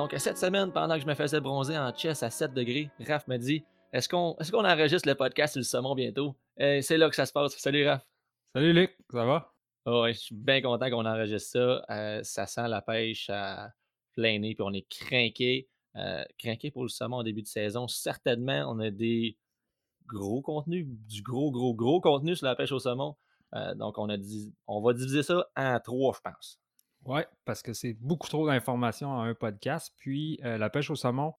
Donc, cette semaine, pendant que je me faisais bronzer en chess à 7 degrés, Raph me dit Est-ce qu'on est enregistre le podcast sur le saumon bientôt? Et C'est là que ça se passe. Salut Raph. Salut Luc, ça va? Oh, je suis bien content qu'on enregistre ça. Euh, ça sent la pêche à plein nez, puis on est craqué. Euh, craqué pour le saumon en début de saison. Certainement, on a des gros contenus, du gros, gros, gros contenu sur la pêche au saumon. Euh, donc, on a dit, on va diviser ça en trois, je pense. Oui, parce que c'est beaucoup trop d'informations en un podcast. Puis euh, la pêche au saumon,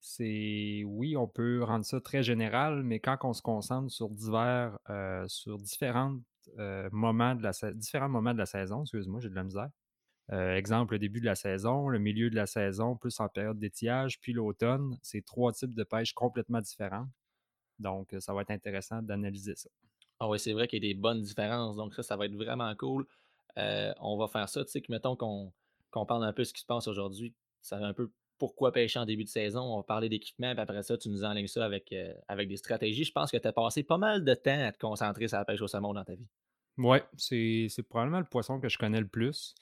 c'est oui, on peut rendre ça très général, mais quand on se concentre sur divers, euh, sur euh, moments de la différents moments de la saison, excuse-moi, j'ai de la misère. exemple, le début de la saison, le milieu de la saison, plus en période d'étiage, puis l'automne, c'est trois types de pêche complètement différents. Donc, ça va être intéressant d'analyser ça. Ah oui, c'est vrai qu'il y a des bonnes différences. Donc, ça, ça va être vraiment cool. Euh, on va faire ça, tu sais, que mettons qu'on parle un peu de ce qui se passe aujourd'hui, ça un peu pourquoi pêcher en début de saison, on va parler d'équipement, puis après ça, tu nous enlignes ça avec, euh, avec des stratégies. Je pense que tu as passé pas mal de temps à te concentrer sur la pêche au saumon dans ta vie. Oui, c'est probablement le poisson que je connais le plus.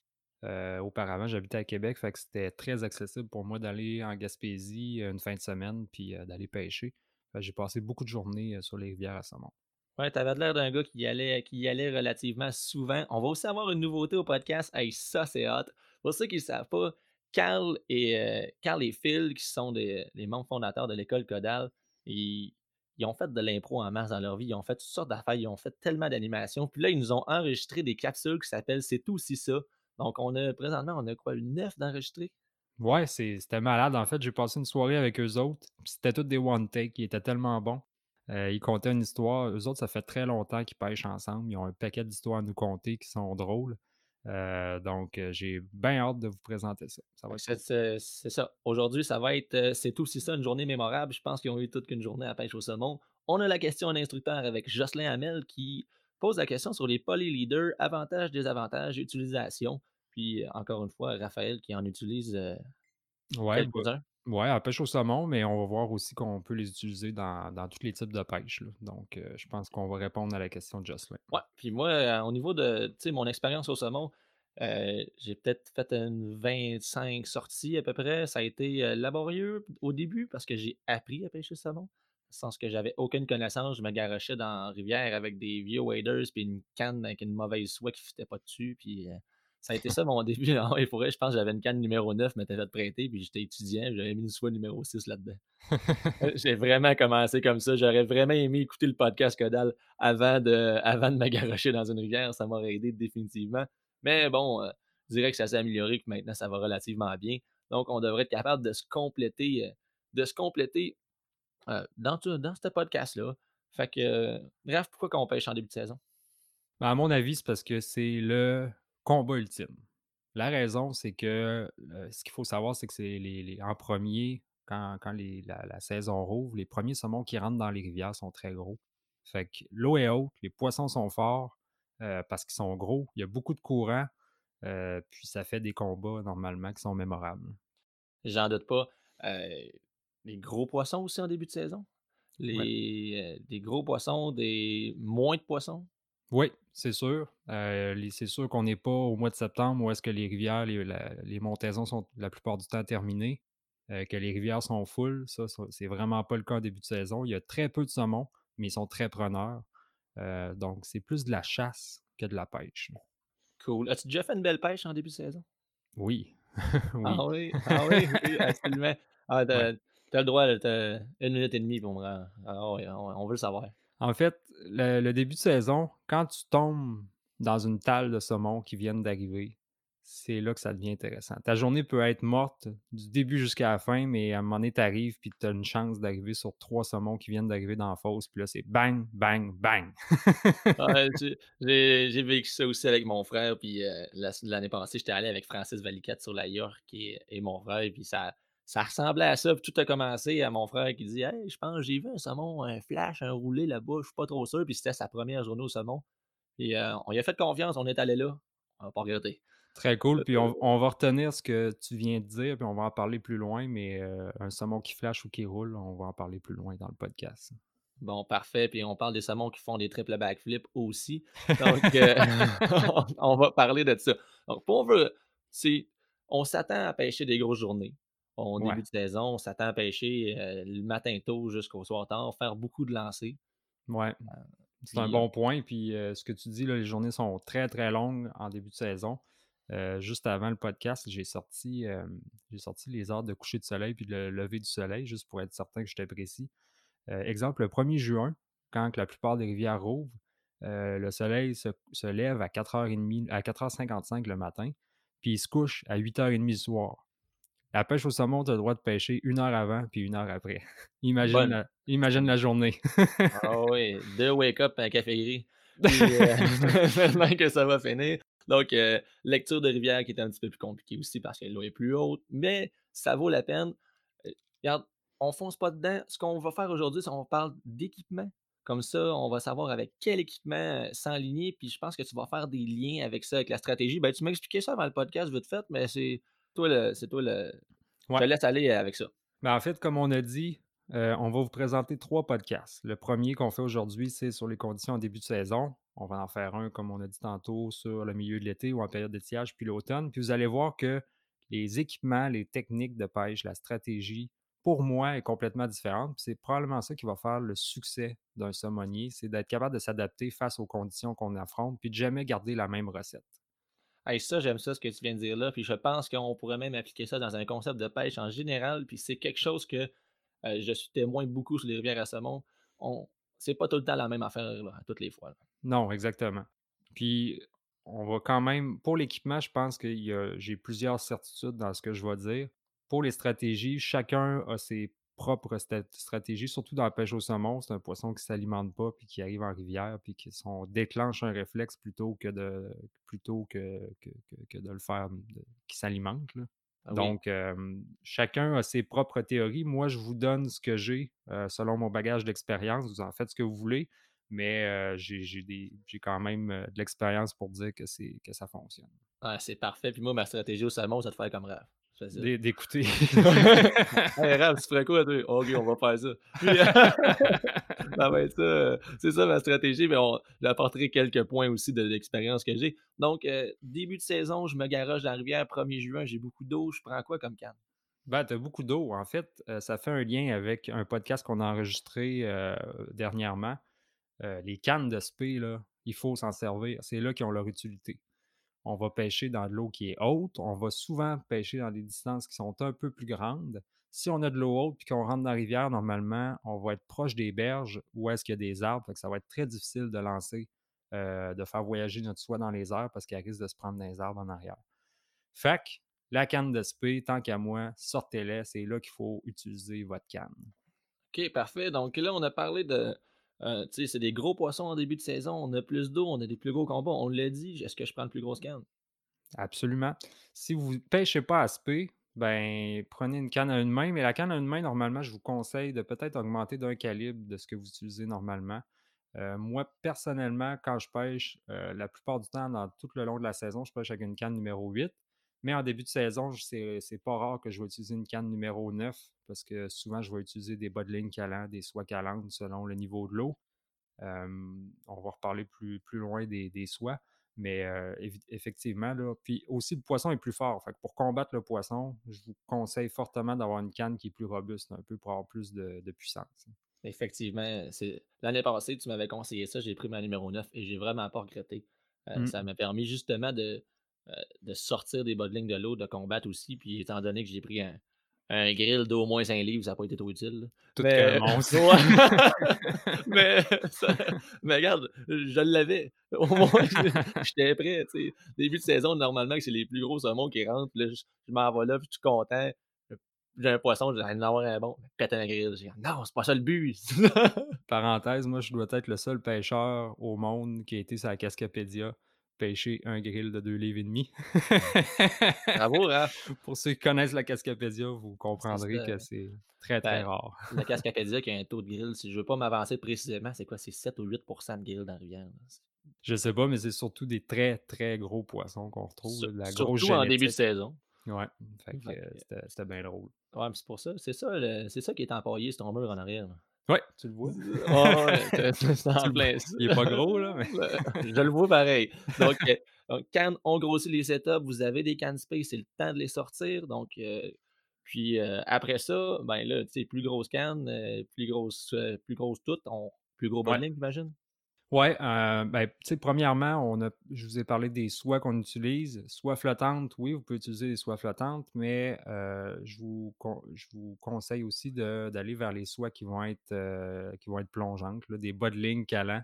Euh, auparavant, j'habitais à Québec, fait que c'était très accessible pour moi d'aller en Gaspésie une fin de semaine puis d'aller pêcher. J'ai passé beaucoup de journées sur les rivières à saumon. Ouais, t'avais l'air d'un gars qui y, allait, qui allait relativement souvent. On va aussi avoir une nouveauté au podcast. Hey, ça, c'est hot. Pour ceux qui ne savent pas, Carl et, euh, et Phil, qui sont des, les membres fondateurs de l'école Codal, ils, ils, ont fait de l'impro en masse dans leur vie. Ils ont fait toutes sortes d'affaires. Ils ont fait tellement d'animations. Puis là, ils nous ont enregistré des capsules qui s'appellent C'est tout aussi ça. Donc, on a présentement, on a quoi, neuf d'enregistrés? Ouais, c'était malade. En fait, j'ai passé une soirée avec eux autres. C'était toutes des one-take qui étaient tellement bons. Euh, ils comptaient une histoire. Eux autres, ça fait très longtemps qu'ils pêchent ensemble. Ils ont un paquet d'histoires à nous conter qui sont drôles. Euh, donc, euh, j'ai bien hâte de vous présenter ça. c'est, ça. Aujourd'hui, ça va être, c'est aussi ça, une journée mémorable. Je pense qu'ils ont eu toute qu'une journée à pêche au saumon. On a la question en instructeur avec Jocelyn Hamel qui pose la question sur les polyleaders, avantages, désavantages, utilisation. Puis, encore une fois, Raphaël qui en utilise ouais, quelques-uns. Oui, à pêche au saumon, mais on va voir aussi qu'on peut les utiliser dans, tous les types de pêche. Donc, euh, je pense qu'on va répondre à la question de Jocelyn. Ouais, puis moi, euh, au niveau de mon expérience au saumon, euh, j'ai peut-être fait une 25 sorties à peu près. Ça a été laborieux au début parce que j'ai appris à pêcher au saumon. Sans que j'avais aucune connaissance, je me garochais dans la rivière avec des vieux waders puis une canne avec une mauvaise soie qui ne fitait pas dessus. Puis ça a été ça mon début. Ah il faudrait, je pense que j'avais une canne numéro 9, mais t'avais prêté, puis j'étais étudiant, j'avais mis une soie numéro 6 là-dedans. Euh, j'ai vraiment commencé comme ça. J'aurais vraiment aimé écouter le podcast Codal avant de, avant de dans une rivière. Ça m'aurait aidé définitivement. Mais bon, euh, je dirais que ça s'est amélioré, que maintenant ça va relativement bien. Donc, on devrait être capable de se compléter, euh, de se compléter dans, dans ce podcast-là. Fait que, bref, pourquoi qu'on pêche en début de saison? Ben, à mon avis, c'est parce que c'est le combat ultime. La raison, c'est que ce qu'il faut savoir, c'est que c'est les, en premier, quand, la, saison rouvre, les premiers saumons qui rentrent dans les rivières sont très gros. Fait que l'eau est haute, les poissons sont forts euh, parce qu'ils sont gros, il y a beaucoup de courant, euh, puis ça fait des combats normalement qui sont mémorables. J'en doute pas. Les gros poissons aussi en début de saison? Les, des gros poissons, des moins de poissons? Oui, c'est sûr. Euh, c'est sûr qu'on n'est pas au mois de septembre où est-ce que les rivières, les, montaisons sont la plupart du temps terminées, euh, que les rivières sont full. Ça, c'est vraiment pas le cas au début de saison. Il y a très peu de saumon, mais ils sont très preneurs. Euh, donc, c'est plus de la chasse que de la pêche. Cool. As-tu déjà fait une belle pêche en début de saison? Oui. Ah oui, ah oui, oui, absolument. Ah, t'as, le droit, t'as une minute et demie pour me rendre. Ah on veut le savoir. En fait, le, début de saison, quand tu tombes dans une talle de saumon qui viennent d'arriver, c'est là que ça devient intéressant. Ta journée peut être morte du début jusqu'à la fin, mais à un moment donné, tu arrives puis tu as une chance d'arriver sur trois saumons qui viennent d'arriver dans la fosse, puis là, c'est bang, bang, bang. Ouais, j'ai vécu ça aussi avec mon frère, puis euh, la- l'année passée, j'étais allé avec Francis Valiquette sur la York et, et mon frère, puis ça, ça ressemblait à ça. Puis tout a commencé à mon frère qui dit Hey, je pense que j'ai vu un saumon, un flash, un roulé là-bas, je suis pas trop sûr. Puis c'était sa première journée au saumon. Et euh, on lui a fait confiance, on est allé là. On n'a pas regretté. Très cool. Puis on, on va retenir ce que tu viens de dire, puis on va en parler plus loin, mais euh, un saumon qui flash ou qui roule, on va en parler plus loin dans le podcast. Bon, parfait. Puis on parle des saumons qui font des triples backflips aussi. Donc, euh, on, on va parler de ça. Donc, pour on veut, on s'attend à pêcher des grosses journées. Au Ouais. début de saison, on s'attend à pêcher euh, le matin tôt jusqu'au soir tard, faire beaucoup de lancers. Ouais. C'est un bon point. Puis euh, ce que tu dis, là, les journées sont très, très longues en début de saison. Euh, juste avant le podcast, j'ai sorti, euh, j'ai sorti les heures de coucher de soleil puis le lever du soleil, juste pour être certain que j'étais précis. Euh, exemple, le 1er juin, quand la plupart des rivières rouvrent, euh, le soleil se, se lève à 4h30, à 4h55 le matin, puis il se couche à 8h30 le soir. La pêche au saumon, tu as le droit de pêcher une heure avant puis une heure après. imagine, la, imagine la journée. Ah oui, deux wake-up un café gris. Puis, euh, tellement que ça va finir. Donc, euh, lecture de rivière qui est un petit peu plus compliquée aussi parce que l'eau est plus haute, mais ça vaut la peine. Euh, Regarde, on fonce pas dedans. Ce qu'on va faire aujourd'hui, c'est qu'on parle d'équipement. Comme ça, on va savoir avec quel équipement euh, s'enligner. Puis je pense que tu vas faire des liens avec ça, avec la stratégie. Ben, tu m'as expliqué ça avant le podcast, vite fait, mais c'est toi le. C'est toi le. Je te laisse aller avec ça. Ben, en fait, comme on a dit, euh, on va vous présenter trois podcasts. Le premier qu'on fait aujourd'hui, c'est sur les conditions en début de saison. On va en faire un, comme on a dit tantôt, sur le milieu de l'été ou en période d'étiage, puis l'automne. Puis vous allez voir que les équipements, les techniques de pêche, la stratégie, pour moi, est complètement différente. Puis c'est probablement ça qui va faire le succès d'un saumonnier, c'est d'être capable de s'adapter face aux conditions qu'on affronte, puis de jamais garder la même recette. Hey, ça, j'aime ça, ce que tu viens de dire là. Puis je pense qu'on pourrait même appliquer ça dans un concept de pêche en général. Puis c'est quelque chose que euh, je suis témoin beaucoup sur les rivières à saumon. On... C'est pas tout le temps la même affaire là, toutes les fois. Non, exactement. Puis, on va quand même, pour l'équipement, je pense que j'ai plusieurs certitudes dans ce que je vais dire. Pour les stratégies, chacun a ses propres sta- stratégies, surtout dans la pêche au saumon. C'est un poisson qui ne s'alimente pas, puis qui arrive en rivière, puis qui on déclenche un réflexe plutôt que de, plutôt que, que, que- que de le faire, de- qui s'alimente. Ah oui. Donc, euh, chacun a ses propres théories. Moi, je vous donne ce que j'ai euh, selon mon bagage d'expérience. Vous en faites ce que vous voulez, mais euh, j'ai quand même euh, de l'expérience pour dire que, c'est- que ça fonctionne. Ah, c'est parfait. Puis moi, ma stratégie au saumon, ça te fait comme rêve. D'écouter. hey, Raph, tu ferais quoi, toi? Ok, on va faire ça. Puis, ça va être ça. euh, C'est ça ma stratégie, mais on, j'apporterai quelques points aussi de l'expérience que j'ai. Donc, euh, début de saison, je me garoche dans la rivière, 1er juin, j'ai beaucoup d'eau. Je prends quoi comme canne? Ben, tu as beaucoup d'eau. En fait, euh, ça fait un lien avec un podcast qu'on a enregistré euh, dernièrement. Euh, les cannes de spé, là, il faut s'en servir. C'est là qu'ils ont leur utilité. On va pêcher dans de l'eau qui est haute. On va souvent pêcher dans des distances qui sont un peu plus grandes. Si on a de l'eau haute et qu'on rentre dans la rivière, normalement, on va être proche des berges où est-ce qu'il y a des arbres. Fait que ça va être très difficile de lancer, euh, de faire voyager notre soie dans les airs parce qu'elle risque de se prendre dans les arbres en arrière. Fait que la canne de spé, tant qu'à moi, sortez-les. C'est là qu'il faut utiliser votre canne. OK, parfait. Donc là, on a parlé de. Euh, tu sais, c'est des gros poissons en début de saison. On a plus d'eau, on a des plus gros combats. On l'a dit. Est-ce que je prends le plus grosse canne? Absolument. Si vous ne pêchez pas à spé, ben prenez une canne à une main, mais la canne à une main, normalement, je vous conseille de peut-être augmenter d'un calibre de ce que vous utilisez normalement. Euh, moi, personnellement, quand je pêche, euh, la plupart du temps, dans tout le long de la saison, je pêche avec une canne numéro 8. Mais en début de saison, c'est pas rare que je vais utiliser une canne numéro 9 parce que souvent, je vais utiliser des bas de ligne calants, des soies calantes selon le niveau de l'eau. Euh, on va reparler plus, plus loin des, des soies. Mais euh, effectivement, là, puis aussi le poisson est plus fort. Fait que pour combattre le poisson, je vous conseille fortement d'avoir une canne qui est plus robuste un peu pour avoir plus de, de puissance. Effectivement, l'année passée, tu m'avais conseillé ça, j'ai pris ma numéro 9 et j'ai vraiment pas regretté. Euh, Mm. Ça m'a permis justement de, de sortir des bas de ligne de l'eau, de combattre aussi. Puis étant donné que j'ai pris un, un grill d'au moins 5 livres, ça n'a pas été trop utile. Tout Mais, ouais. mais, ça- mais regarde, je l'avais. Au moins, j'étais prêt. tu sais. Début de saison, normalement, c'est les plus gros saumons qui rentrent. puis Là, je, je m'en vais là, puis je suis content. J'ai un poisson, j'ai envie d'en avoir un bon. Pète un grill. J'ai non, c'est pas ça le but. Parenthèse, moi, je dois être le seul pêcheur au monde qui a été sur la Cascapédia pêcher un grill de 2 livres et demi. Bravo, hein? Pour ceux qui connaissent la Cascapédia, vous comprendrez que c'est très, très Ben, rare. La Cascapédia qui a un taux de grill, si je veux pas m'avancer précisément, c'est quoi? C'est 7 ou 8% de grill dans la rivière. Je sais pas, mais c'est surtout des très, très gros poissons qu'on retrouve. Sur- de la surtout grosse en début de saison. Ouais, fait que, Fait euh, c'était- bien drôle. Ouais, c'est pour ça. C'est ça, c'est ça qui est empaillé, ton mur en arrière. là. Ouais, tu le vois? Ah c'est- en plein. Il est pas gros, là, mais. je le vois pareil. Donc, euh, donc, quand on grossit les setups, vous avez des can space, c'est le temps de les sortir. Donc, euh, puis euh, après ça, ben là, tu sais, plus grosse canne, plus grosse, plus grosse toute, on, plus gros Ouais. bowling, j'imagine? Ouais, euh, ben, tu sais, premièrement, on a, je vous ai parlé des soies qu'on utilise. Soie flottante, oui, vous pouvez utiliser des soies flottantes, mais euh, je, vous, je vous conseille aussi d'aller vers les soies qui vont être, euh, qui vont être plongeantes, là, des bas de ligne calants.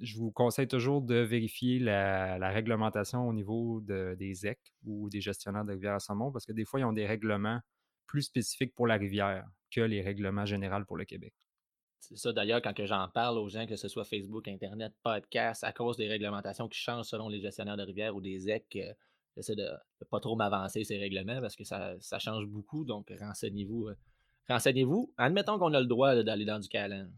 Je vous conseille toujours de vérifier la, la réglementation au niveau de- des ZEC ou des gestionnaires de rivière à saumon, parce que des fois, ils ont des règlements plus spécifiques pour la rivière que les règlements généraux pour le Québec. C'est ça d'ailleurs, quand j'en parle aux gens, que ce soit Facebook, Internet, podcast, à cause des réglementations qui changent selon les gestionnaires de rivière ou des EC, euh, j'essaie de ne pas trop m'avancer ces règlements parce que ça, ça change beaucoup. Donc, renseignez-vous. euh, renseignez-vous. Admettons qu'on a le droit d'aller dans du câlin.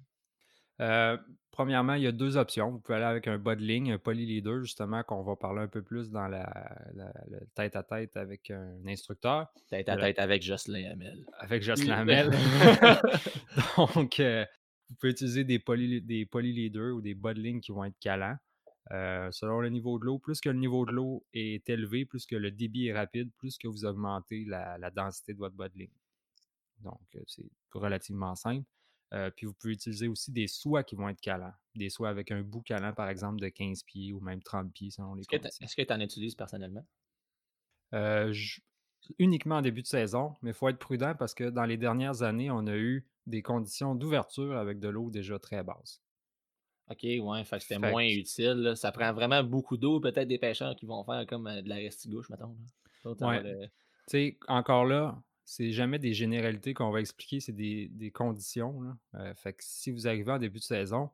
Euh, premièrement, il y a deux options. Vous pouvez aller avec un bas de ligne, un polyleader, justement, qu'on va parler un peu plus dans la, la- le tête-à-tête avec un instructeur, Tête à tête avec Jocelyn Hamel. avec Jocelyn Hamel. Donc, euh, vous pouvez utiliser des, poly, des polyleaders ou des bas de ligne qui vont être calants. Euh, selon le niveau de l'eau, plus que le niveau de l'eau est élevé, plus que le débit est rapide, plus que vous augmentez la, la densité de votre bas de ligne. Donc, euh, c'est relativement simple. Euh, puis vous pouvez utiliser aussi des soies qui vont être calants. Des soies avec un bout calant, par exemple, de 15 pieds ou même 30 pieds selon les Est-ce que t'a- conditions. est-ce que tu en utilises personnellement? Euh, je- uniquement en début de saison, mais il faut être prudent parce que dans les dernières années, on a eu des conditions d'ouverture avec de l'eau déjà très basse. OK, ouais, fait que c'était moins que- utile. là. Ça prend vraiment beaucoup d'eau. Peut-être des pêcheurs qui vont faire comme euh, de la restigouche, mettons. Ouais. le- Tu sais, encore là, c'est jamais des généralités qu'on va expliquer, c'est des, des conditions. là. Euh, fait que si vous arrivez en début de saison,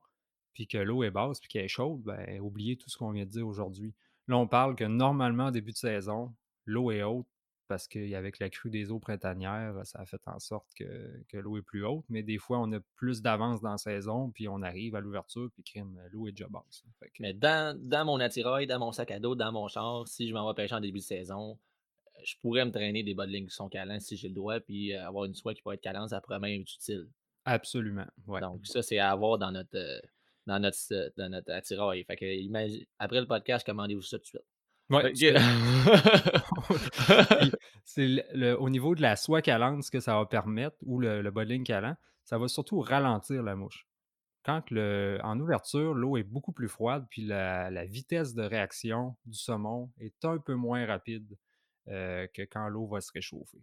puis que l'eau est basse, puis qu'elle est chaude, ben oubliez tout ce qu'on vient de dire aujourd'hui. Là, on parle que normalement, en début de saison, l'eau est haute parce qu'avec la crue des eaux printanières, ça a fait en sorte que, que l'eau est plus haute. Mais des fois, on a plus d'avance dans la saison, puis on arrive à l'ouverture, puis crime, l'eau est déjà basse. Fait que- Mais dans, dans mon attirail, dans mon sac à dos, dans mon char, si je m'en vais pêcher en début de saison, euh, je pourrais me traîner des bas de ligne qui sont calants si j'ai le droit, puis euh, avoir une soie qui pourrait être calante, ça pourrait même être utile. Absolument. Ouais. Donc, ça, c'est à avoir dans notre, euh, dans notre, euh, dans notre attirail. Fait que, après le podcast, commandez-vous ça tout de suite. Ouais, c'est le- le- au niveau de la soie calante, ce que ça va permettre, ou le, le bowling calant, ça va surtout ralentir la mouche. Quand le, en ouverture, l'eau est beaucoup plus froide, puis la, la vitesse de réaction du saumon est un peu moins rapide euh, que quand l'eau va se réchauffer.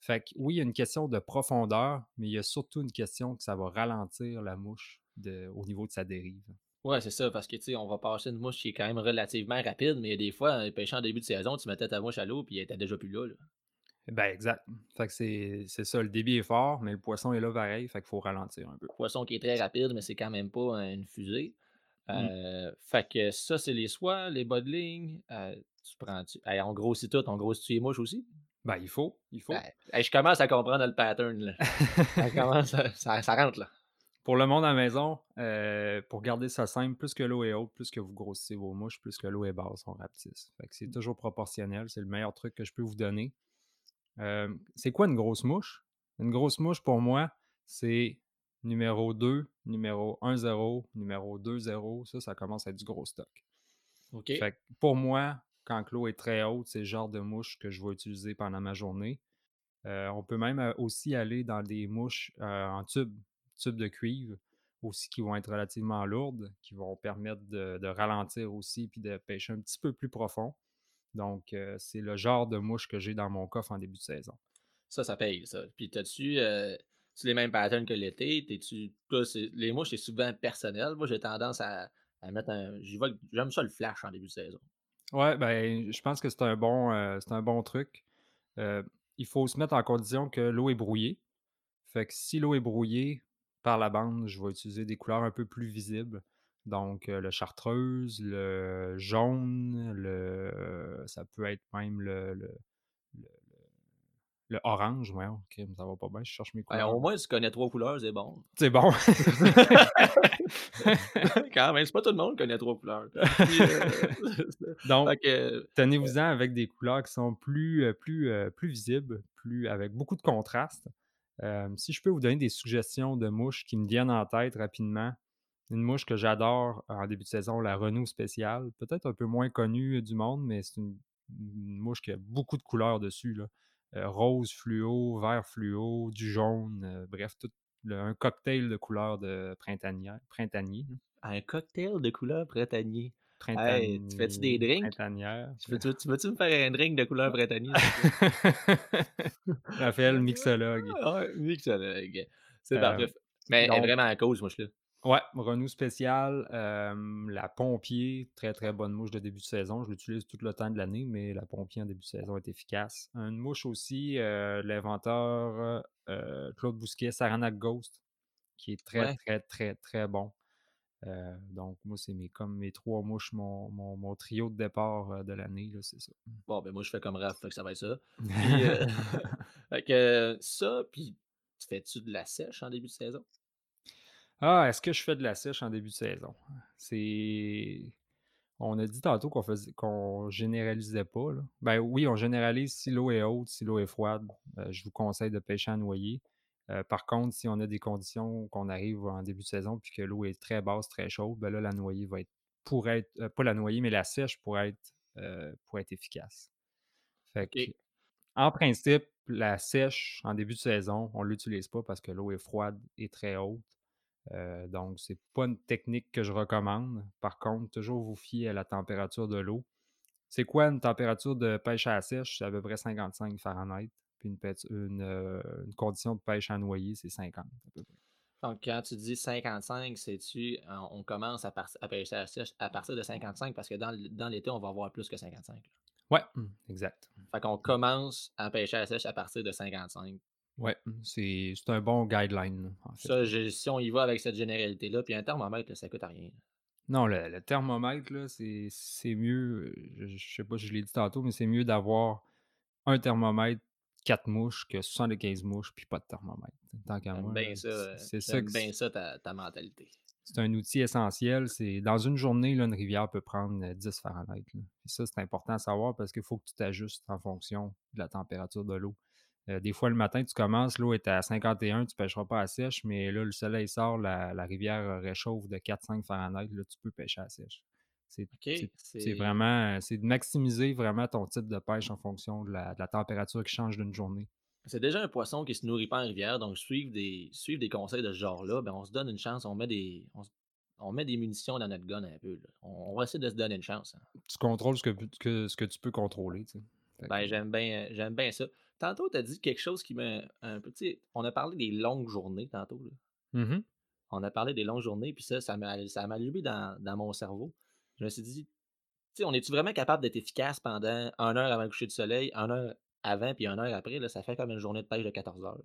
Fait que oui, il y a une question de profondeur, mais il y a surtout une question que ça va ralentir la mouche de- au niveau de sa dérive. Ouais, c'est ça, parce que tu sais, on va passer une mouche qui est quand même relativement rapide, mais des fois, pêchant en début de saison, tu mettais ta mouche à l'eau, puis elle était déjà plus là. là. Ben exact. Fait que c'est c'est ça, le débit est fort, mais le poisson est là pareil, fait qu'il faut ralentir un peu. Poisson qui est très rapide, mais c'est quand même pas euh, une fusée. Euh, Fait que ça, c'est les soies, les bas de ligne. euh, tu prends. Tu... Hey, on grossit tout, on grossit les mouches aussi? Ben il faut, il faut. Ben, hey, je commence à comprendre le pattern. Là. ça, commence à- ça, ça rentre là. Pour le monde à la maison, euh, pour garder ça simple, plus que l'eau est haute, plus que vous grossissez vos mouches, plus que l'eau est basse, on rapetisse. Fait que c'est toujours proportionnel, c'est le meilleur truc que je peux vous donner. Euh, c'est quoi une grosse mouche? Une grosse mouche, pour moi, c'est numéro 2, numéro 1-0, numéro 2-0. Ça, ça commence à être du gros stock. OK. Fait que pour moi, quand l'eau est très haute, c'est le genre de mouche que je vais utiliser pendant ma journée. Euh, on peut même aussi aller dans des mouches en tube, tube de cuivre, aussi qui vont être relativement lourdes, qui vont permettre de, de ralentir aussi puis de pêcher un petit peu plus profond. Donc, euh, c'est le genre de mouche que j'ai dans mon coffre en début de saison. Ça, ça paye, ça. Puis t'as-tu euh, les mêmes patterns que l'été? T'es-tu. Les mouches, c'est souvent personnel. Moi, j'ai tendance à, à mettre un. J'aime ça le flash en début de saison. Ouais, ben, je pense que c'est un bon, euh, un bon truc. Euh, il faut se mettre en condition que l'eau est brouillée. Fait que si l'eau est brouillée, par la bande, je vais utiliser des couleurs un peu plus visibles. Donc, euh, le chartreuse, le jaune, le, ça peut être même le, le, le- le orange. Ouais, ok, ça va pas bien, je cherche mes Ben, couleurs. au moins, tu connais trois couleurs, c'est bon. C'est bon. Quand même, c'est pas tout le monde qui connaît trois couleurs. Euh, Donc, tenez-vous-en avec des couleurs qui sont plus, euh, plus, plus visibles, plus, avec beaucoup de contraste. Si je peux vous donner des suggestions de mouches qui me viennent en tête rapidement, une mouche que j'adore en début de saison, la Renault spéciale, peut-être un peu moins connue du monde, mais c'est une, mouche qui a beaucoup de couleurs dessus. rose fluo, vert fluo, du jaune, bref, tout un cocktail de couleurs de printanier. printanier là. un cocktail de couleur printanier. Tu fais-tu des drinks? Printanière. Tu veux- tu veux- tu veux-tu me faire un drink de couleur plaît? Raphaël, mixologue. Mixologue. C'est Euh, parfait. Mais elle est donc- vraiment à cause, moi, je suis là. Ouais, Renault spécial, euh, la pompier, très très bonne mouche de début de saison. Je l'utilise tout le temps de l'année, mais la pompier en début de saison est efficace. Une mouche aussi, euh, l'inventeur euh, Claude Bousquet, Saranac Ghost, qui est très Ouais. très très très bon. Euh, donc moi, c'est mes, comme mes trois mouches, mon, mon, mon trio de départ euh, de l'année, là, c'est ça. Bon, ben moi, je fais comme Raph, fait que ça va être ça. Puis, euh, fait que ça, puis tu fais-tu de la sèche en début de saison? Ah, est-ce que je fais de la sèche en début de saison? C'est. On a dit tantôt qu'on faisait qu'on généralisait pas. Là. Ben oui, on généralise si l'eau est haute, si l'eau est froide. euh, je vous conseille de pêcher à noyer. Euh, par contre, si on a des conditions qu'on arrive en début de saison puis que l'eau est très basse, très chaude, ben là, la noyée va être pour être. euh, pas la noyée, mais la sèche pour être euh, pour être efficace. Fait que, Ok. en principe, la sèche en début de saison, on ne l'utilise pas parce que l'eau est froide et très haute. Donc, c'est pas une technique que je recommande. Par contre, toujours vous fier à la température de l'eau. C'est quoi une température de pêche à la sèche? C'est à peu près 55 Fahrenheit. Puis une, pêche- une, euh, une condition de pêche à noyer, c'est 50 à peu près. Donc, quand tu dis 55, c'est-tu, euh, on commence à, à pêcher à la sèche à partir de 55 parce que dans, dans l'été, on va avoir plus que 55. là. Ouais, mm, exact. Fait qu'on commence à pêcher à la sèche à partir de 55. Ouais, mm, c'est c'est un bon guideline, là, en fait. Ça, je- si on y va avec cette généralité-là, puis un thermomètre, là, ça coûte rien. Non, le, le thermomètre, là, c'est c'est mieux. euh, Je, je sais pas si je l'ai dit tantôt, mais c'est mieux d'avoir un thermomètre, 4 mouches, que 75 mouches, puis pas de thermomètre. Tant qu'à moi, euh, c'est ça bien ça, ta, ta mentalité. c'est un outil essentiel. C'est dans une journée, là, une rivière peut prendre euh, 10 Fahrenheit. là. Puis ça, c'est important à savoir parce qu'il faut que tu t'ajustes en fonction de la température de l'eau. Euh, des fois, le matin, tu commences, l'eau est à 51, tu pêcheras pas à sèche, mais là, le soleil sort, la, la rivière euh, réchauffe de 4-5 Fahrenheit, là, tu peux pêcher à sèche. C'est vraiment, c'est de maximiser vraiment ton type de pêche en fonction de la, de la température qui change d'une journée. c'est déjà un poisson qui se nourrit pas en rivière, donc suivre des, suivre des conseils de ce genre-là, ben, on se donne une chance, on met des, on, se- on met des munitions dans notre gun un peu. là. On, on va essayer de se donner une chance. hein. Tu contrôles ce que, que- ce que tu peux contrôler. tu sais. Fait Ben, j'aime bien, j'aime bien ça. Tantôt, tu as dit quelque chose qui m'a un sais, On a parlé des longues journées tantôt. là. Mhm. On a parlé des longues journées, puis ça, ça m'a ça m'a allumé dans, dans mon cerveau. Je me suis dit, tu sais, on est-tu vraiment capable d'être efficace pendant une heure avant le coucher du soleil, une heure avant, puis une heure après? Là, ça fait comme une journée de pêche de 14 heures.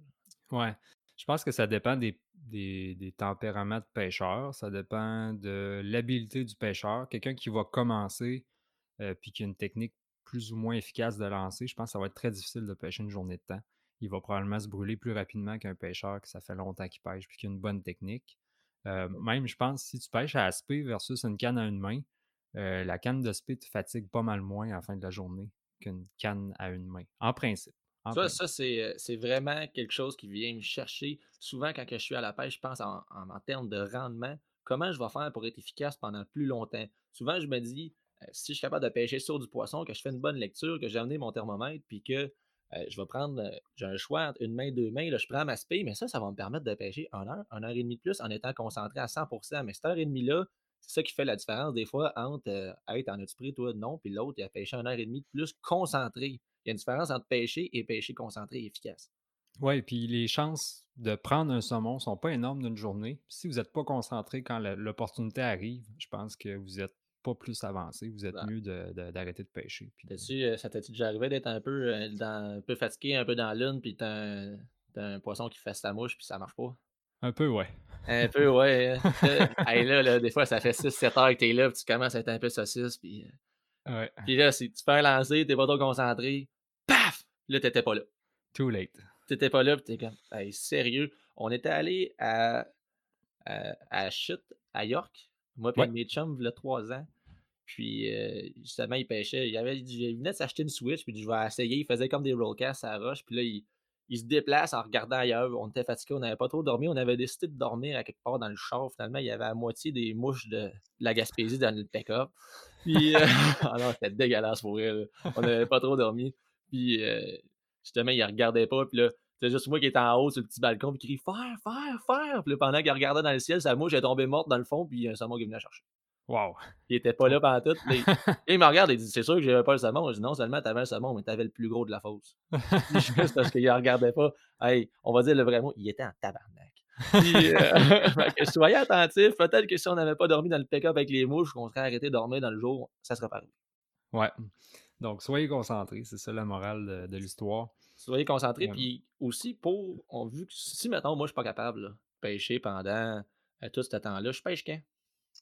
Ouais. Je pense que ça dépend des, des, des tempéraments de pêcheur. Ça dépend de l'habileté du pêcheur. Quelqu'un qui va commencer euh, puis qui a une technique plus ou moins efficace de lancer, je pense que ça va être très difficile de pêcher une journée de temps. Il va probablement se brûler plus rapidement qu'un pêcheur qui ça fait longtemps qu'il pêche puis qui a une bonne technique. Euh, même, je pense, si tu pêches à aspect versus une canne à une main, euh, la canne de spé te fatigue pas mal moins à la fin de la journée qu'une canne à une main. En principe. En Ça, principe. ça c'est, euh, c'est vraiment quelque chose qui vient me chercher. Souvent, quand je suis à la pêche, je pense en, en- en termes de rendement. Comment je vais faire pour être efficace pendant plus longtemps? Souvent, je me dis, euh, si je suis capable de pêcher sur du poisson, que je fais une bonne lecture, que j'ai amené mon thermomètre, puis que euh, je vais prendre, euh, j'ai un choix entre une main, deux mains, là, je prends ma spé, mais ça, ça va me permettre de pêcher une heure, une heure et demie de plus en étant concentré à 100%. Mais cette heure et demie-là, c'est ça qui fait la différence des fois entre euh, Hey, t'en as-tu pris, toi? Non, puis l'autre, il a pêché une heure et demie de plus concentré. Il y a une différence entre pêcher et pêcher concentré et efficace. Ouais, puis les chances de prendre un saumon sont pas énormes d'une journée. Si vous êtes pas concentré quand l'opportunité arrive, je pense que vous êtes pas plus avancé. Vous êtes Ouais. mieux de de d'arrêter de pêcher, puis T'as-tu, heu, ça t'est-tu déjà arrivé d'être un peu, dans un peu fatigué, un peu dans lune, puis tu as un tu un poisson qui fait sa mouche, puis ça marche pas? un peu, ouais. Un peu, ouais, hein. Là, hey, là là, des fois, ça fait 6-7 heures que tu es là, puis tu commences à être un peu saucisse, puis, Ouais, puis là, c'est tu fais un lancer, tu es pas trop concentré, paf! Là, tu étais pas là. too late. Tu étais pas là, puis tu es comme: «Hey, sérieux?» On était allés à à à Chute, à York, moi puis Ouais. mes chums, v'là 3 ans. Puis, heu, justement, il pêchait. Il avait il venait de s'acheter une Switch, puis il «Je vais essayer». Il faisait comme des rollcasts à la roche, puis là, il il se déplace en regardant ailleurs. On était fatigués, on n'avait pas trop dormi. On avait décidé de dormir à quelque part dans le char. Finalement, il y avait à moitié des mouches de la Gaspésie dans le pick-up. Puis, heu, ah c'était dégueulasse pour là. On n'avait pas trop dormi. Puis, heu, justement, il regardait pas, puis là, c'était juste moi qui étais en haut sur le petit balcon, puis qui crie: «Faire, faire, faire!» Puis là, pendant qu'il regardait dans le ciel, sa mouche est tombée morte dans le fond, puis un saumon qui est venu la chercher. Wow! Il était pas là. Là, il, là, il me regarde et il dit C'est sûr que j'avais pas le saumon. Je dis Non seulement t'avais le saumon, mais t'avais le plus gros de la fosse. Juste parce qu'il regardait pas. Hey, on va dire le vrai mot, il était en tabarnak. Puis, euh, soyez attentifs. Peut-être que si on n'avait pas dormi dans le pick-up avec les mouches, qu'on serait arrêté de dormir dans le jour, ça serait pas. Ouais. Donc, soyez concentrés, c'est ça la morale de, de l'histoire. Soyez concentrés. Ouais. Puis aussi, pour. On, vu que si, maintenant, moi, je suis pas capable de pêcher pendant euh, tout ce temps-là, je pêche quand?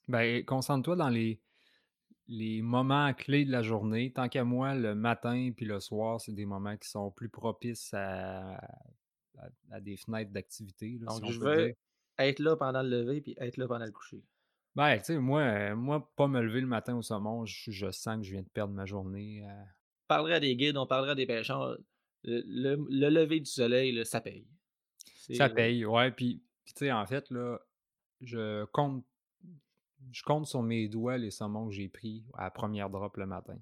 Ben, concentre-toi dans les, les moments clés de la journée. Tant qu'à moi, le matin puis le soir, c'est des moments qui sont plus propices à, à, à des fenêtres d'activité. si Donc, on je veux dire. être là pendant le lever puis être là pendant le coucher. Ben, tu sais, moi, euh, moi, pas me lever le matin au saumon, je, je sens que je viens de perdre ma journée. euh, On parlerait à des guides, on parlerait à des pêcheurs. Le, le- le lever du soleil, là, ça paye. Ça paye, ouais. Puis tu sais, en fait, là, je compte, je compte sur mes doigts les saumons que j'ai pris à première drop le matin.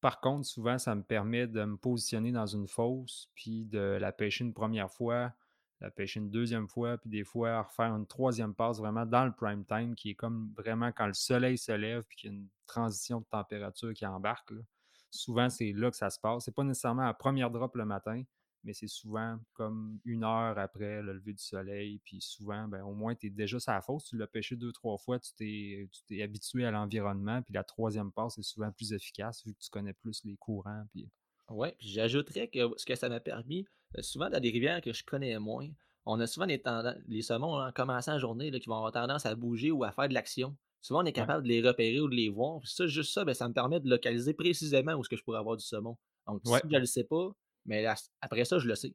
Par contre, souvent, ça me permet de me positionner dans une fosse, puis de la pêcher une première fois, la pêcher une deuxième fois, puis des fois refaire une troisième passe vraiment dans le prime time, qui est comme vraiment quand le soleil se lève, puis qu'il y a une transition de température qui embarque. Souvent, c'est là que ça se passe. C'est pas nécessairement à première drop le matin, mais c'est souvent comme une heure après le lever du soleil. Puis souvent, ben, au moins, tu es déjà sur la fosse. Tu l'as pêché deux, trois fois, tu t'es, tu t'es habitué à l'environnement. Puis la troisième passe est souvent plus efficace vu que tu connais plus les courants. Puis... Ouais, puis j'ajouterais que ce que ça m'a permis, euh, souvent dans des rivières que je connais moins, on a souvent des tendances, les saumons en commençant la journée là, qui vont avoir tendance à bouger ou à faire de l'action. Souvent, on est capable de les repérer ou de les voir. Puis ça, juste ça, ben, ça me permet de localiser précisément où est-ce que je pourrais avoir du saumon. Donc, Ouais. si je ne le sais pas, mais là, après ça, je le sais.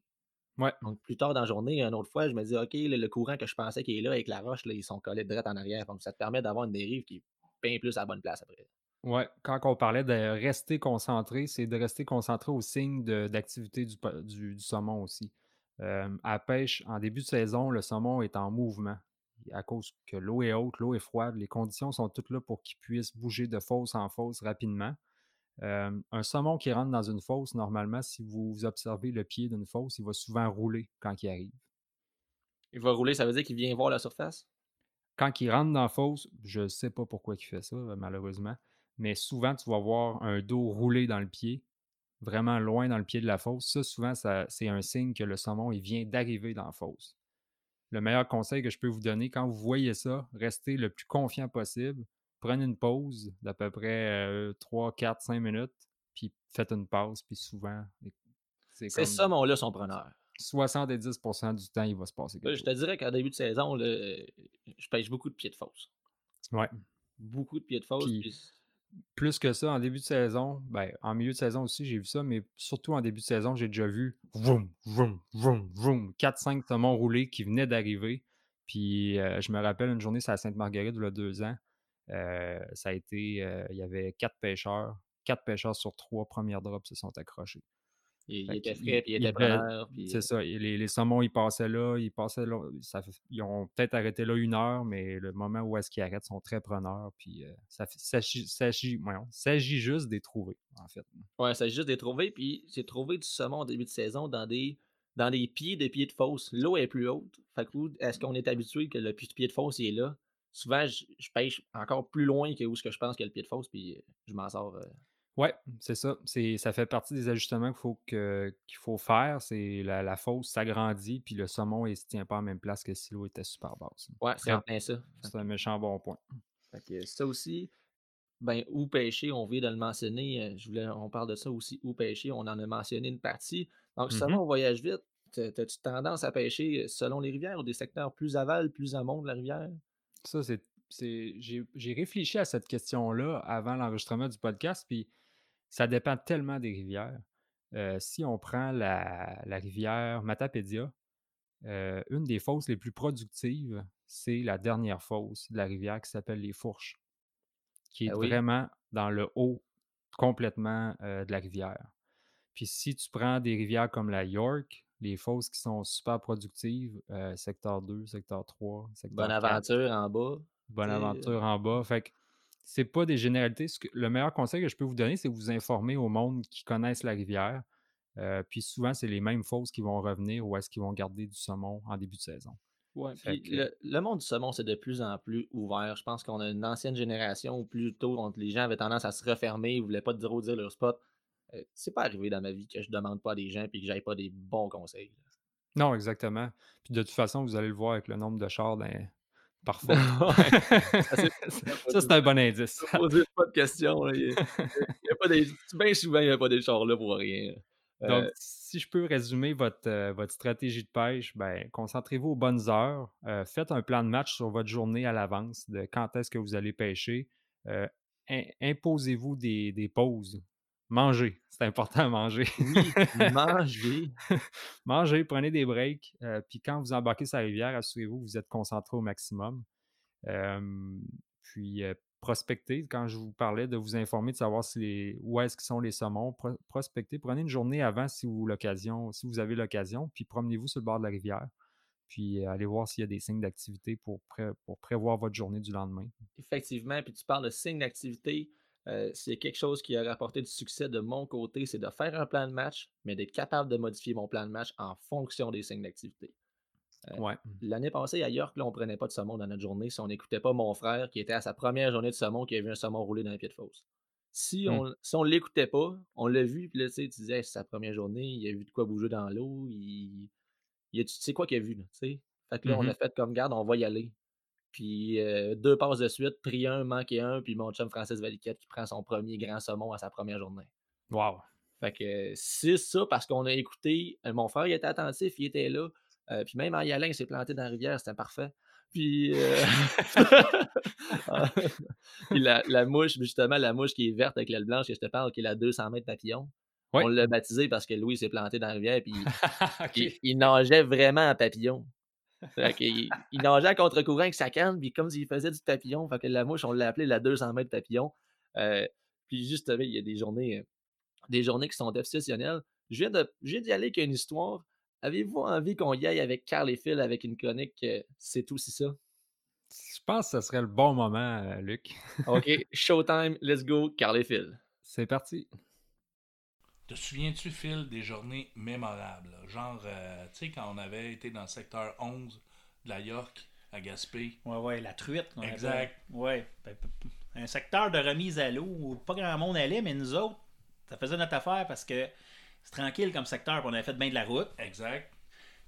Ouais. Donc, plus tard dans la journée, une autre fois, je me dis, OK, le courant que je pensais qu'il est là avec la roche, là, ils sont collés droite en arrière. Donc, ça te permet d'avoir une dérive qui est bien plus à la bonne place après. Ouais, quand on parlait de rester concentré, c'est de rester concentré aux signes d'activité du, du- du saumon aussi. Euh, à pêche, en début de saison, le saumon est en mouvement. À cause que l'eau est haute, l'eau est froide, les conditions sont toutes là pour qu'il puisse bouger de fosse en fosse rapidement. Euh, un saumon qui rentre dans une fosse, normalement, si vous observez le pied d'une fosse, il va souvent rouler quand il arrive. Il va rouler, ça veut dire qu'il vient voir la surface? quand il rentre dans la fosse, je ne sais pas pourquoi il fait ça, euh, malheureusement, mais souvent, tu vas voir un dos roulé dans le pied, vraiment loin dans le pied de la fosse. Ça, souvent, ça, c'est un signe que le saumon il vient d'arriver dans la fosse. Le meilleur conseil que je peux vous donner, quand vous voyez ça, restez le plus confiant possible. Prenez une pause d'à peu près 3, 4, 5 minutes, puis faites une pause, puis souvent, c'est Ces comme saumons-là sont preneurs. 70% du temps, il va se passer Là, quelque je te dirais qu'en début de saison, là, euh, je pêche beaucoup de pieds de fosse. Ouais. Beaucoup de pieds de. Puis- puis plus que ça, en début de saison, ben, en milieu de saison aussi, j'ai vu ça, mais surtout en début de saison, j'ai déjà vu vroom, vroom, vroom, vroom, 4-5 saumons roulés qui venaient d'arriver. Puis euh, je me rappelle une journée, c'est à Sainte-Marguerite, il y a deux ans. Euh, ça a été, euh, il y avait quatre pêcheurs. Quatre pêcheurs sur trois premières drops se sont accrochés. il, il était frais, puis il il était devait- preneur. puis, C'est euh, ça. Les, les saumons, ils passaient là, ils passaient là. Ça, ils ont peut-être arrêté là une heure, mais le moment où est-ce qu'ils arrêtent sont très preneurs. Puis euh, ça s'agit s'agit- voyons, s'agit juste de les trouver, en fait. Ouais, c'est juste de les trouver, puis c'est trouver du saumon en début de saison dans des, dans des pieds de pieds de fosse. L'eau est plus haute. Fait que est-ce qu'on est habitué que le pi- pied de fosse il est là? Souvent, je, je pêche encore plus loin que où ce que je pense que le pied de fosse, puis euh, je m'en sors. euh, Ouais, c'est ça. C'est, ça fait partie des ajustements qu'il faut, que, qu'il faut faire. C'est la, la fosse s'agrandit, puis le saumon, il se tient pas en même place que si l'eau était super basse. Ouais, c'est en plein ça. C'est un méchant bon point. Fait que ça aussi, ben, où pêcher, on vient de le mentionner. euh, Je voulais, on parle de ça aussi, où pêcher. On en a mentionné une partie. Donc, Mhm. selon on voyage vite, t'as-tu tendance à pêcher selon les rivières ou des secteurs plus aval, plus amont de la rivière? Ça, c'est. j'ai, j'ai réfléchi à cette question-là avant l'enregistrement du podcast, puis ça dépend tellement des rivières. Euh, si on prend la, la rivière Matapédia, euh, une des fosses les plus productives, c'est la dernière fosse de la rivière qui s'appelle les Fourches, qui est Ah oui. vraiment dans le haut complètement euh, de la rivière. Puis si tu prends des rivières comme la York, les fosses qui sont super productives, euh, secteur 2, secteur 3, secteur Bonne 4, aventure en bas. Bonne aventure en bas. Fait que c'est pas des généralités. Ce que- le meilleur conseil que je peux vous donner, c'est de vous informer au monde qui connaissent la rivière. Euh, puis souvent, c'est les mêmes fosses qui vont revenir ou est-ce qu'ils vont garder du saumon en début de saison. Ouais, puis que- le, le monde du saumon, c'est de plus en plus ouvert. Je pense qu'on a une ancienne génération où plutôt les gens avaient tendance à se refermer, ils voulaient pas trop dire leur spot. Euh, c'est pas arrivé dans ma vie que je demande pas à des gens et que j'aille pas des bons conseils. Non, exactement. Puis de toute façon, vous allez le voir avec le nombre de chars dans- par fosse. Ouais, ça, c'est- un bon indice. Posez pas de questions. là. Il y a- il y a pas des... Bien souvent, il n'y a pas des chars là pour rien. Euh, Donc, si je peux résumer votre, euh, votre stratégie de pêche, ben, concentrez-vous aux bonnes heures. euh, faites un plan de match sur votre journée à l'avance de quand est-ce que vous allez pêcher. euh, im- Imposez-vous des, des pauses. Mangez. C'est important à manger. oui, manger. Mangez, prenez des breaks. euh, puis quand vous embarquez sur la rivière, assurez-vous que vous êtes concentré au maximum. Euh, puis euh, prospectez, quand je vous parlais de vous informer, de savoir si les- où est-ce qu'ils sont les saumons, pro- prospectez. Prenez une journée avant si vous, l'occasion, si vous avez l'occasion, puis promenez-vous sur le bord de la rivière. Puis euh, allez voir s'il y a des signes d'activité pour, pré- pour prévoir votre journée du lendemain. Effectivement, puis tu parles de signes d'activité. Euh, c'est quelque chose qui a rapporté du succès de mon côté, c'est de faire un plan de match, mais d'être capable de modifier mon plan de match en fonction des signes d'activité. Euh, Ouais. L'année passée, à York, là, on prenait pas de saumon dans notre journée si on n'écoutait pas mon frère qui était à sa première journée de saumon qui a vu un saumon rouler dans les pieds de fosse. Si Hmm. on si on l'écoutait pas, on l'a vu, puis là, tu sais, tu disais, Hey, c'est sa première journée, il a vu de quoi bouger dans l'eau, il... il a, tu sais quoi qu'il a vu, tu sais? Fait que là, on Mhm. a fait comme garde, on va y aller. Puis euh, deux passes de suite, pris un, manqué un, puis mon chum Francis Valiquette qui prend son premier grand saumon à sa première journée. Wow. Fait que c'est ça parce qu'on a écouté. euh, mon frère, il était attentif, il était là. euh, puis même en y allant, il s'est planté dans la rivière, c'était parfait. Puis, euh, puis la, la mouche, justement, la mouche qui est verte avec l'aile blanche que je te parle, qui est la 200 mètres papillon. On l'a baptisé parce que Louis s'est planté dans la rivière, puis il, il nageait vraiment en papillon. Qu'il- il, nageait à contre-courant avec sa canne, puis comme s'il faisait du papillon, fait que la mouche, on l'a appelé la 200 mètres papillon. Euh, puis justement, il y a des journées, euh, des journées qui sont exceptionnelles. Je viens de- je viens d'y aller avec une histoire. Avez-vous envie qu'on y aille avec Carl et Phil avec une chronique euh, C'est aussi ça? Je pense que ce serait le bon moment, euh, Luc. OK, showtime, let's go, Carl et Phil. C'est parti. Te souviens-tu, Phil, des journées mémorables? là? Genre, euh, tu sais, quand on avait été dans le secteur 11 de la York, à Gaspé. Ouais, ouais, la truite. on. Exact. Ouais. Ben, Un secteur de remise à l'eau où pas grand monde allait, mais nous autres, ça faisait notre affaire parce que c'est tranquille comme secteur, puis on avait fait bien de la route. Exact.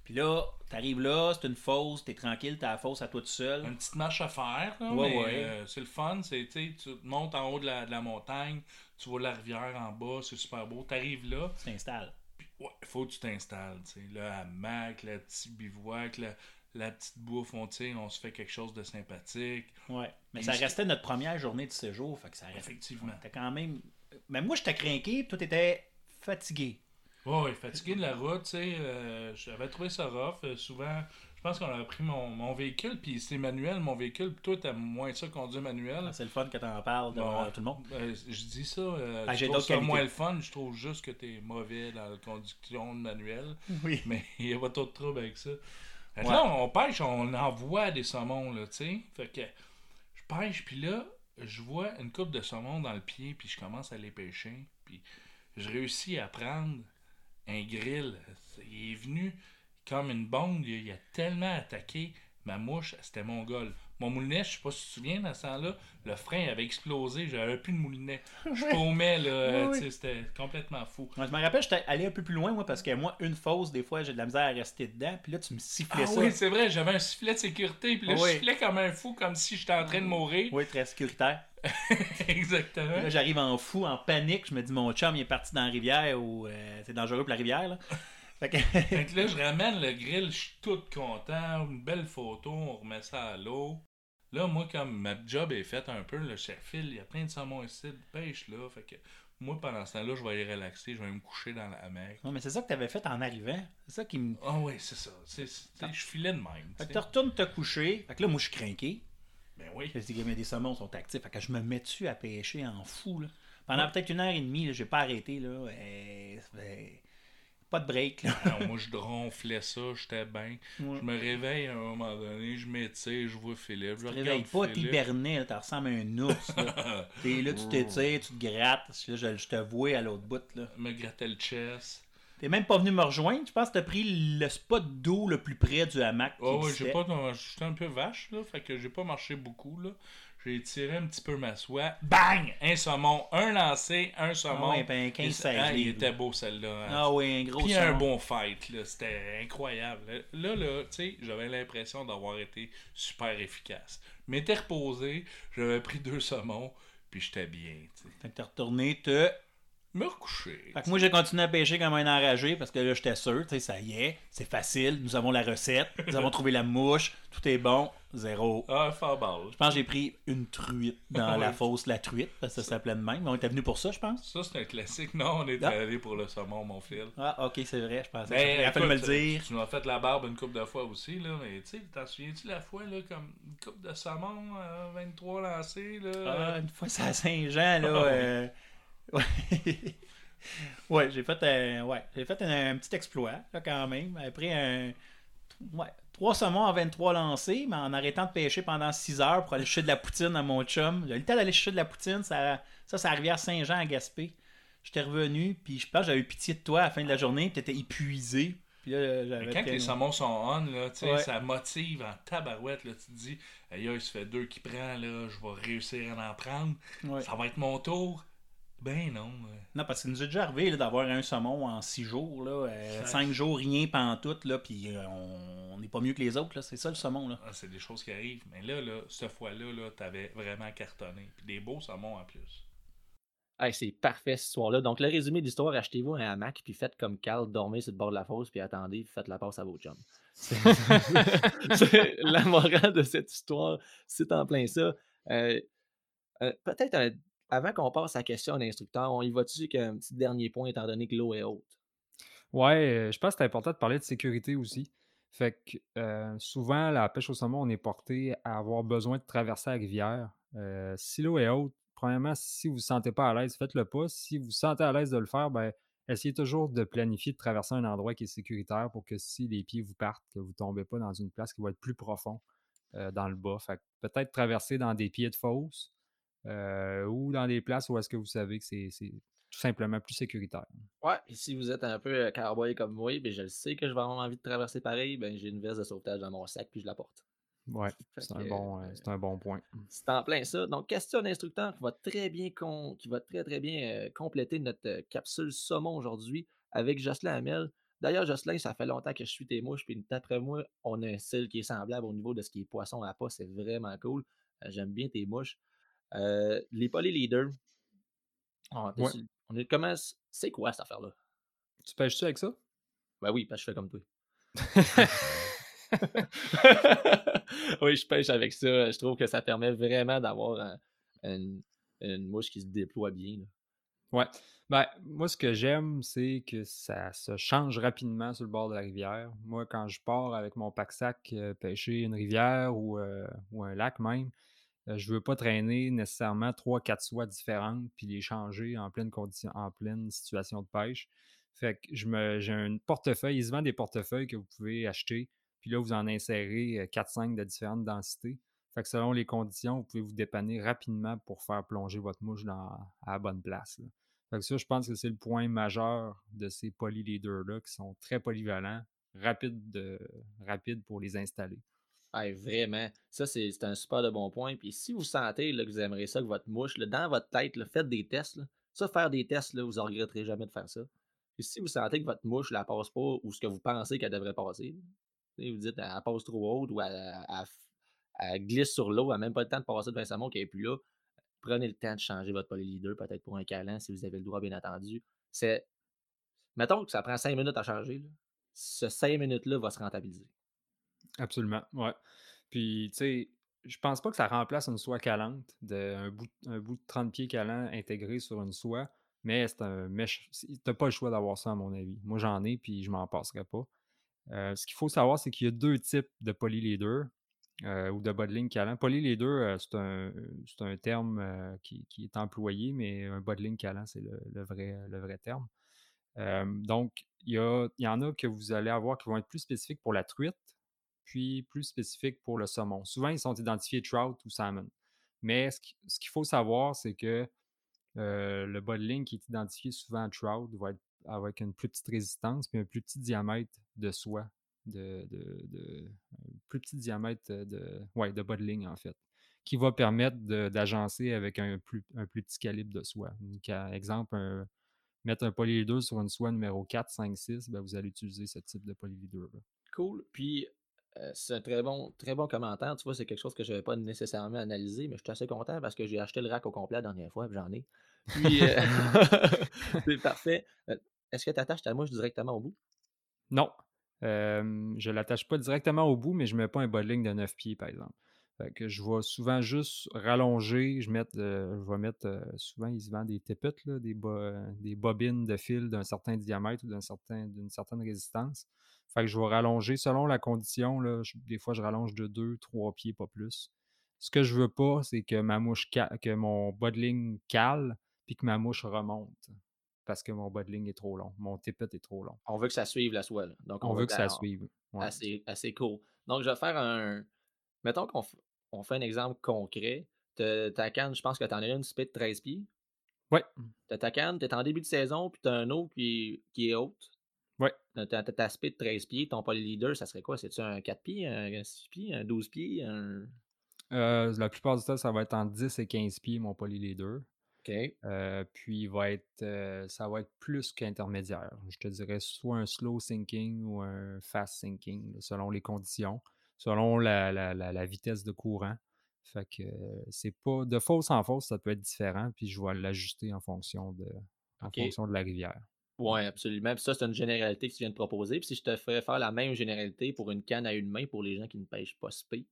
Puis là, t'arrives là, c'est une fosse, t'es tranquille, t'as la fosse à toi tout seul. Une petite marche à faire, là, Ouais, mais ouais. euh, c'est le fun. C'est, tu montes en haut de la, de la montagne, tu vois la rivière en bas, c'est super beau. T'arrives là, Tu t'installes. ouais, faut que tu t'installes. tu sais. Là, hamac, le petit bivouac, la, la petite bouffe, on, on se fait quelque chose de sympathique. Ouais. Mais ça restait notre première journée de séjour, fait que ça restait. Effectivement. T'as quand même. Mais moi, j'étais craqué, toi, t'étais fatigué. Ouais, ouais, fatigué de la route, tu sais. euh, J'avais trouvé ça rough. euh, souvent, je pense qu'on avait pris mon, mon véhicule, puis c'est manuel, mon véhicule, puis toi, t'aimes moins ça conduire manuel. C'est le fun que t'en parles devant Bon, tout le monde. euh, je dis ça, euh, Ah, je trouve ça moins le fun, je trouve juste que t'es mauvais dans la conduction manuelle, Oui. mais il n'y a pas trop de trouble avec ça. Ouais. Là, on pêche, on envoie des saumons, là, tu sais. Fait que je pêche, puis là, je vois une coupe de saumon dans le pied, puis je commence à les pêcher, puis je réussis à prendre un grill. Il est venu comme une bombe, il a tellement attaqué ma mouche, c'était mon gol. Mon moulinet, je sais pas si tu te souviens, dans ce temps-là, le frein avait explosé, j'avais plus de moulinet. Je paumais, là, Oui, c'était complètement fou. Moi, je me rappelle, j'étais allé un peu plus loin, moi, parce que moi, une fausse, des fois, j'ai de la misère à rester dedans. Puis là, tu me sifflais Ah ça. oui, c'est vrai, j'avais un sifflet de sécurité, puis là, Oui. je sifflais comme un fou, comme si j'étais en train de mourir. Oui, très sécuritaire. Exactement. Là, j'arrive en fou, en panique. Je me dis, mon chum, il est parti dans la rivière ou euh, c'est dangereux pour la rivière. Là. Fait que... Fait que là, je ramène le grill, je suis tout content, une belle photo, on remet ça à l'eau. Là, moi, comme ma job est faite un peu, le chef Phil, il y a plein de saumons ici, de pêche là. Fait que moi, pendant ce temps-là, je vais aller relaxer, je vais me coucher dans la hamac. non, mais c'est ça que tu avais fait en arrivant. C'est ça qui me. Ah oui, c'est ça. C'est, je filais de même. Fait que tu retournes te coucher. Fait que là, moi, je suis craqué. Ben oui. Je dis, mais des saumons sont actifs. Fait que je me mets dessus à pêcher en fou. Là? Pendant peut-être une heure et demie, là, j'ai pas arrêté. Là. Euh, pas de break. Là. Moi, je ronflais ça, j'étais bien. Ouais. Je me réveille à un moment donné, je m'étire, je vois Philippe, je Tu te réveilles pas, t'hibernais, tu ressembles à un ours. Là. T'es là, tu t'étires, tu te grattes. Là, je, je te vois à l'autre bout. Là. me grattait le chest. T'es même pas venu me rejoindre. Je pense que t'as pris le spot d'eau le plus près du hamac. qui Oh, ouais, j'ai pas. J'étais un peu vache, là. Fait que j'ai pas marché beaucoup, là. J'ai tiré un petit peu ma soie. Bang! Un saumon. Un lancé, un Ah saumon. ben 15-16 Ah, il livres. était beau, celle-là. hein. Ah oui, un gros Puis un bon fight, là. C'était incroyable. Là, là, tu sais, j'avais l'impression d'avoir été super efficace. M'étais reposé, j'avais pris deux saumons, puis j'étais bien, t'es retourné, te. Me recoucher. Fait que moi, j'ai continué à pêcher comme un enragé parce que là, j'étais sûr, tu sais, ça y est, c'est facile, nous avons la recette, nous avons trouvé la mouche, tout est bon, zéro. Ah, fort. Je pense que j'ai pris une truite dans la fosse La Truite, parce que ça s'appelait de même. On était venu pour ça, je pense. Ça, c'est un classique. Non, on est Ah. allé pour le saumon, mon fil. Ah, ok, c'est vrai, je pensais. Ben, Il a fallu me le écoute, dire. Tu m'as fait la barbe une couple de fois aussi, là. Mais tu sais, t'en souviens-tu la fois, là, comme une coupe de saumon, euh, 23 lancés, là? Ah, une fois, c'est à Saint-Jean, là. Ah euh, Ouais, ouais j'ai fait, un... ouais, j'ai fait un, un petit exploit, là, quand même. Après un. Ouais, trois saumons en 23 lancés, mais en arrêtant de pêcher pendant 6 heures pour aller chercher de la poutine à mon chum. J'ai le temps d'aller chercher de la poutine, ça, ça c'est à la rivière Saint-Jean à Gaspé. J'étais revenu, puis je pense que j'avais eu pitié de toi à la fin de la journée, puis t'étais épuisé. Puis là, j'avais Mais quand fait- les saumons sont on, là, tu sais, Ouais. ça motive en tabarouette, là. Tu te dis, aïe, il se fait deux qui prend, là, je vais réussir à en prendre. Ouais. Ça va être mon tour. Ben non. euh. Non, parce que nous est déjà arrivé là, d'avoir un saumon en six jours, là, euh, cinq jours, rien pantoute, là, puis euh, on n'est pas mieux que les autres, là, c'est ça le saumon, là. Ah, c'est des choses qui arrivent. Mais là, là, cette fois-là, là, t'avais vraiment cartonné. Puis des beaux saumons en plus. Hey, c'est parfait cette histoire-là. Donc, le résumé de l'histoire, achetez-vous un hamac, puis faites comme Carl, dormez sur le bord de la fosse, puis attendez, puis faites la passe à vos chums. C'est- c'est la morale de cette histoire, c'est en plein ça. Euh, euh, Peut-être euh, avant qu'on passe à la question d'instructeur, on y va-tu avec un petit dernier point, étant donné que l'eau est haute? Ouais, euh, je pense que c'est important de parler de sécurité aussi. Fait que euh, souvent, la pêche au saumon, on est porté à avoir besoin de traverser la rivière. Euh, si l'eau est haute, premièrement, si vous ne vous sentez pas à l'aise, faites-le pas. Si vous vous sentez à l'aise de le faire, ben, essayez toujours de planifier de traverser un endroit qui est sécuritaire pour que si les pieds vous partent, que vous ne tombez pas dans une place qui va être plus profond dans le bas. Fait peut-être traverser dans des pieds de fosse euh, ou dans des places où est-ce que vous savez que c'est tout simplement plus sécuritaire. Ouais, et si vous êtes un peu euh, cowboy comme moi, ben je le sais que je vais avoir envie de traverser pareil, ben j'ai une veste de sauvetage dans mon sac, puis je la porte. Ouais, c'est un, bon, euh, un bon point. C'est en plein ça. Donc, question d'instructeur qui va très bien con- qui va très très bien euh, compléter notre capsule saumon aujourd'hui avec Jocelyn Hamel. D'ailleurs, Jocelyn, ça fait longtemps que je suis tes mouches, puis d'après moi, on a un style qui est semblable au niveau de ce qui est poisson à pas. C'est vraiment cool. Euh, J'aime bien tes mouches. Euh, les polyleaders. On, Ouais. on est comment c'est quoi cette affaire-là? Tu pêches-tu avec ça? Ben oui, parce que je fais comme toi. oui, je pêche avec ça. Je trouve que ça permet vraiment d'avoir un- une, une mouche qui se déploie bien. là. Ouais. Ben, moi, ce que j'aime, c'est que ça se change rapidement sur le bord de la rivière. Moi, quand je pars avec mon pack-sac euh, pêcher une rivière ou, euh, ou un lac même, je veux pas traîner nécessairement trois, quatre soies différentes puis les changer en pleine condition, en pleine situation de pêche. Fait que je me, j'ai un portefeuille, il se vend des portefeuilles que vous pouvez acheter, puis là, vous en insérez euh, 4-5 de différentes densités. Fait que selon les conditions, vous pouvez vous dépanner rapidement pour faire plonger votre mouche dans, à la bonne place. Fait que ça, je pense que c'est le point majeur de ces polyleaders-là qui sont très polyvalents, rapides, de, rapides pour les installer. Hey, vraiment, ça c'est un super de bon point. Puis si vous sentez là, que vous aimeriez ça, que votre mouche, dans votre tête, faites des tests. Ça, faire des tests, vous ne regretterez jamais de faire ça. Puis si vous sentez que votre mouche ne passe pas ou ce que vous pensez qu'elle devrait passer, vous dites elle passe trop haute ou elle, glisse sur l'eau, elle n'a même pas le temps de passer devant sa montre qu'elle n'est plus là, prenez le temps de changer votre polyleader, peut-être pour un câlin si vous avez le droit, bien entendu. C'est. Mettons que ça prend 5 minutes à changer. Ce 5 minutes-là va se rentabiliser. Absolument, ouais. Puis, tu sais, je pense pas que ça remplace une soie calante, de, un, bout, un bout de 30 pieds calant intégré sur une soie, mais c'est un mèche. T'as pas le choix d'avoir ça, à mon avis. Moi, j'en ai, puis je m'en passerai pas. Euh, ce qu'il faut savoir, c'est qu'il y a deux types de polyleader euh, ou de bas de ligne calant. Polyleader, euh, c'est un, un terme euh, qui, qui est employé, mais un bas de ligne calant, c'est le, le vrai, le vrai terme. Euh, donc, il y, il y en a que vous allez avoir qui vont être plus spécifiques pour la truite, plus spécifiques pour le saumon. Souvent, ils sont identifiés trout ou salmon. Mais ce qui- ce qu'il faut savoir, c'est que euh, le bas de ligne qui est identifié souvent trout va être avec une plus petite résistance puis un plus petit diamètre de soie, de, un plus petit diamètre de, ouais, de en fait, qui va permettre d'agencer avec un plus, un plus petit calibre de soie. Donc, à- exemple, mettre un polyleader sur une soie numéro 4, 5, 6, ben, vous allez utiliser ce type de polyleader. Cool. Puis, euh, c'est un très bon, très bon commentaire. Tu vois, c'est quelque chose que je n'avais pas nécessairement analysé, mais je suis assez content parce que j'ai acheté le rack au complet la dernière fois, j'en ai. Puis, euh, c'est parfait. Euh, Est-ce que tu attaches ta mouche directement au bout? Non, je ne l'attache pas directement au bout, mais je ne mets pas un bas de ligne de 9 pieds, par exemple. Fait que je vais souvent juste rallonger, je, je vais mettre, souvent ils vendent des tippets, des, bo- des bobines de fil d'un certain diamètre ou d'une certaine résistance. Fait que je vais rallonger selon la condition. Là, je- des fois, je rallonge de 2, 3 pieds, pas plus. Ce que je veux pas, c'est que ma mouche que mon bas de ligne cale puis que ma mouche remonte. Parce que mon bas de ligne est trop long. Mon tippet est trop long. On veut que ça suive la soie. là. Donc, On veut que ça à- suive. Ouais. Assez, assez cool. Donc, je vais faire un. Mettons qu'on f- on fait un exemple concret. T'as- Ta canne, je pense que tu en as une spit de 13 pieds. Ouais. T'as ta canne, t'es en début de saison, puis t'as un autre qui qui est haute. Ouais. Ta spit de 13 pieds, ton polyleader, ça serait quoi? C'est-tu un 4 pieds, un 6 pieds, un 12 pieds, un. Euh, la plupart du temps, ça va être entre 10 et 15 pieds, mon polyleader. OK. Euh, puis il va être, euh, ça va être plus qu'intermédiaire. Je te dirais soit un slow sinking ou un fast sinking, selon les conditions, selon la, la- la- la vitesse de courant. Fait que c'est pas de fausse en fausse, ça peut être différent, puis je vais l'ajuster en fonction de, en fonction de la rivière. Ouais, absolument. Puis ça, c'est une généralité que tu viens de proposer. Puis si je te ferais faire la même généralité pour une canne à une main pour les gens qui ne pêchent pas spé.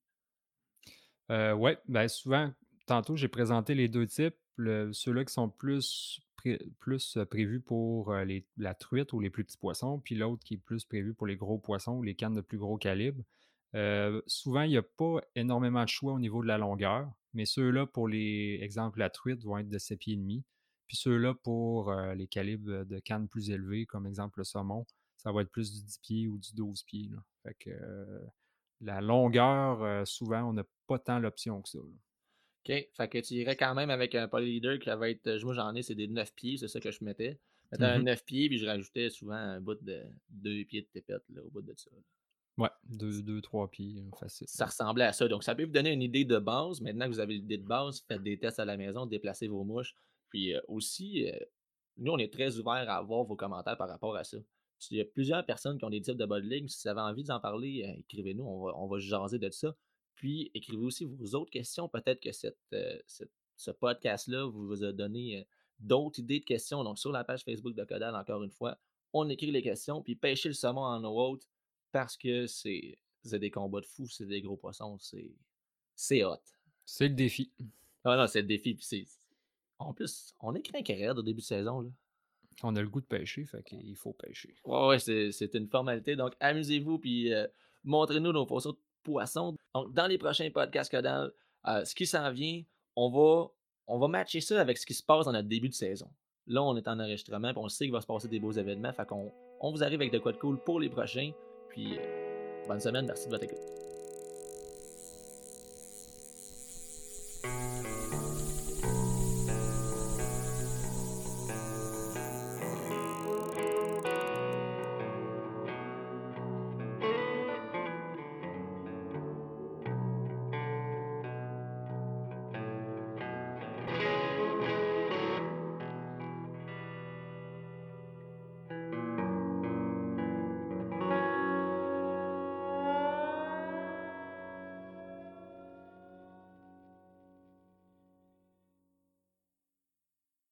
Euh, ouais, ben souvent, tantôt j'ai présenté les deux types. Ceux-là qui sont plus, plus euh, prévus pour euh, les- la truite ou les plus petits poissons, puis l'autre qui est plus prévu pour les gros poissons ou les cannes de plus gros calibre. Souvent, il n'y a pas énormément de choix au niveau de la longueur, mais ceux-là, pour les exemples, la truite, vont être de 7 pieds et demi. Puis ceux-là, pour euh, les calibres de cannes plus élevés, comme exemple le saumon, ça va être plus du 10 pieds ou du 12 pieds. là. Fait que euh, la longueur, euh, souvent, on n'a pas tant l'option que ça. là. OK. Fait que tu irais quand même avec un polyleader qui va être. Moi, j'en ai, c'est des 9 pieds, c'est ça que je mettais. Je mettais un Mhm. 9 pieds, puis je rajoutais souvent un bout de 2 pieds de tépette là, au bout de ça. là. Ouais, 2-3 pieds, là, facile. Ça ressemblait à ça. Donc, ça peut vous donner une idée de base. Maintenant que vous avez l'idée de base, faites des tests à la maison, déplacez vos mouches. Puis euh, aussi, euh, nous, on est très ouverts à avoir vos commentaires par rapport à ça. Il y a plusieurs personnes qui ont des types de bas de ligne. Si vous avez envie d'en parler, euh, écrivez-nous. On va, on va jaser de ça. Puis, écrivez aussi vos autres questions. Peut-être que cette, cette- ce podcast-là vous a donné d'autres idées de questions. Donc, sur la page Facebook de Codal, encore une fois, on écrit les questions. Puis, pêchez le saumon en eau haute parce que c'est c'est des combats de fous, c'est des gros poissons. C'est c'est hot. C'est le défi. Ah non, c'est le défi. Puis c'est. En plus, on est craqué raide au début de saison. Là. On a le goût de pêcher, fait qu'il faut pêcher. Ouais, ouais, c'est une formalité. Donc, amusez-vous, puis euh, montrez-nous nos photos de poissons. Donc, dans les prochains podcasts Codal, euh, ce qui s'en vient, on va, on va matcher ça avec ce qui se passe dans notre début de saison. Là, on est en enregistrement, puis on sait qu'il va se passer des beaux événements. Fait qu'on on vous arrive avec de quoi de cool pour les prochains. Puis, euh, bonne semaine, merci de votre écoute.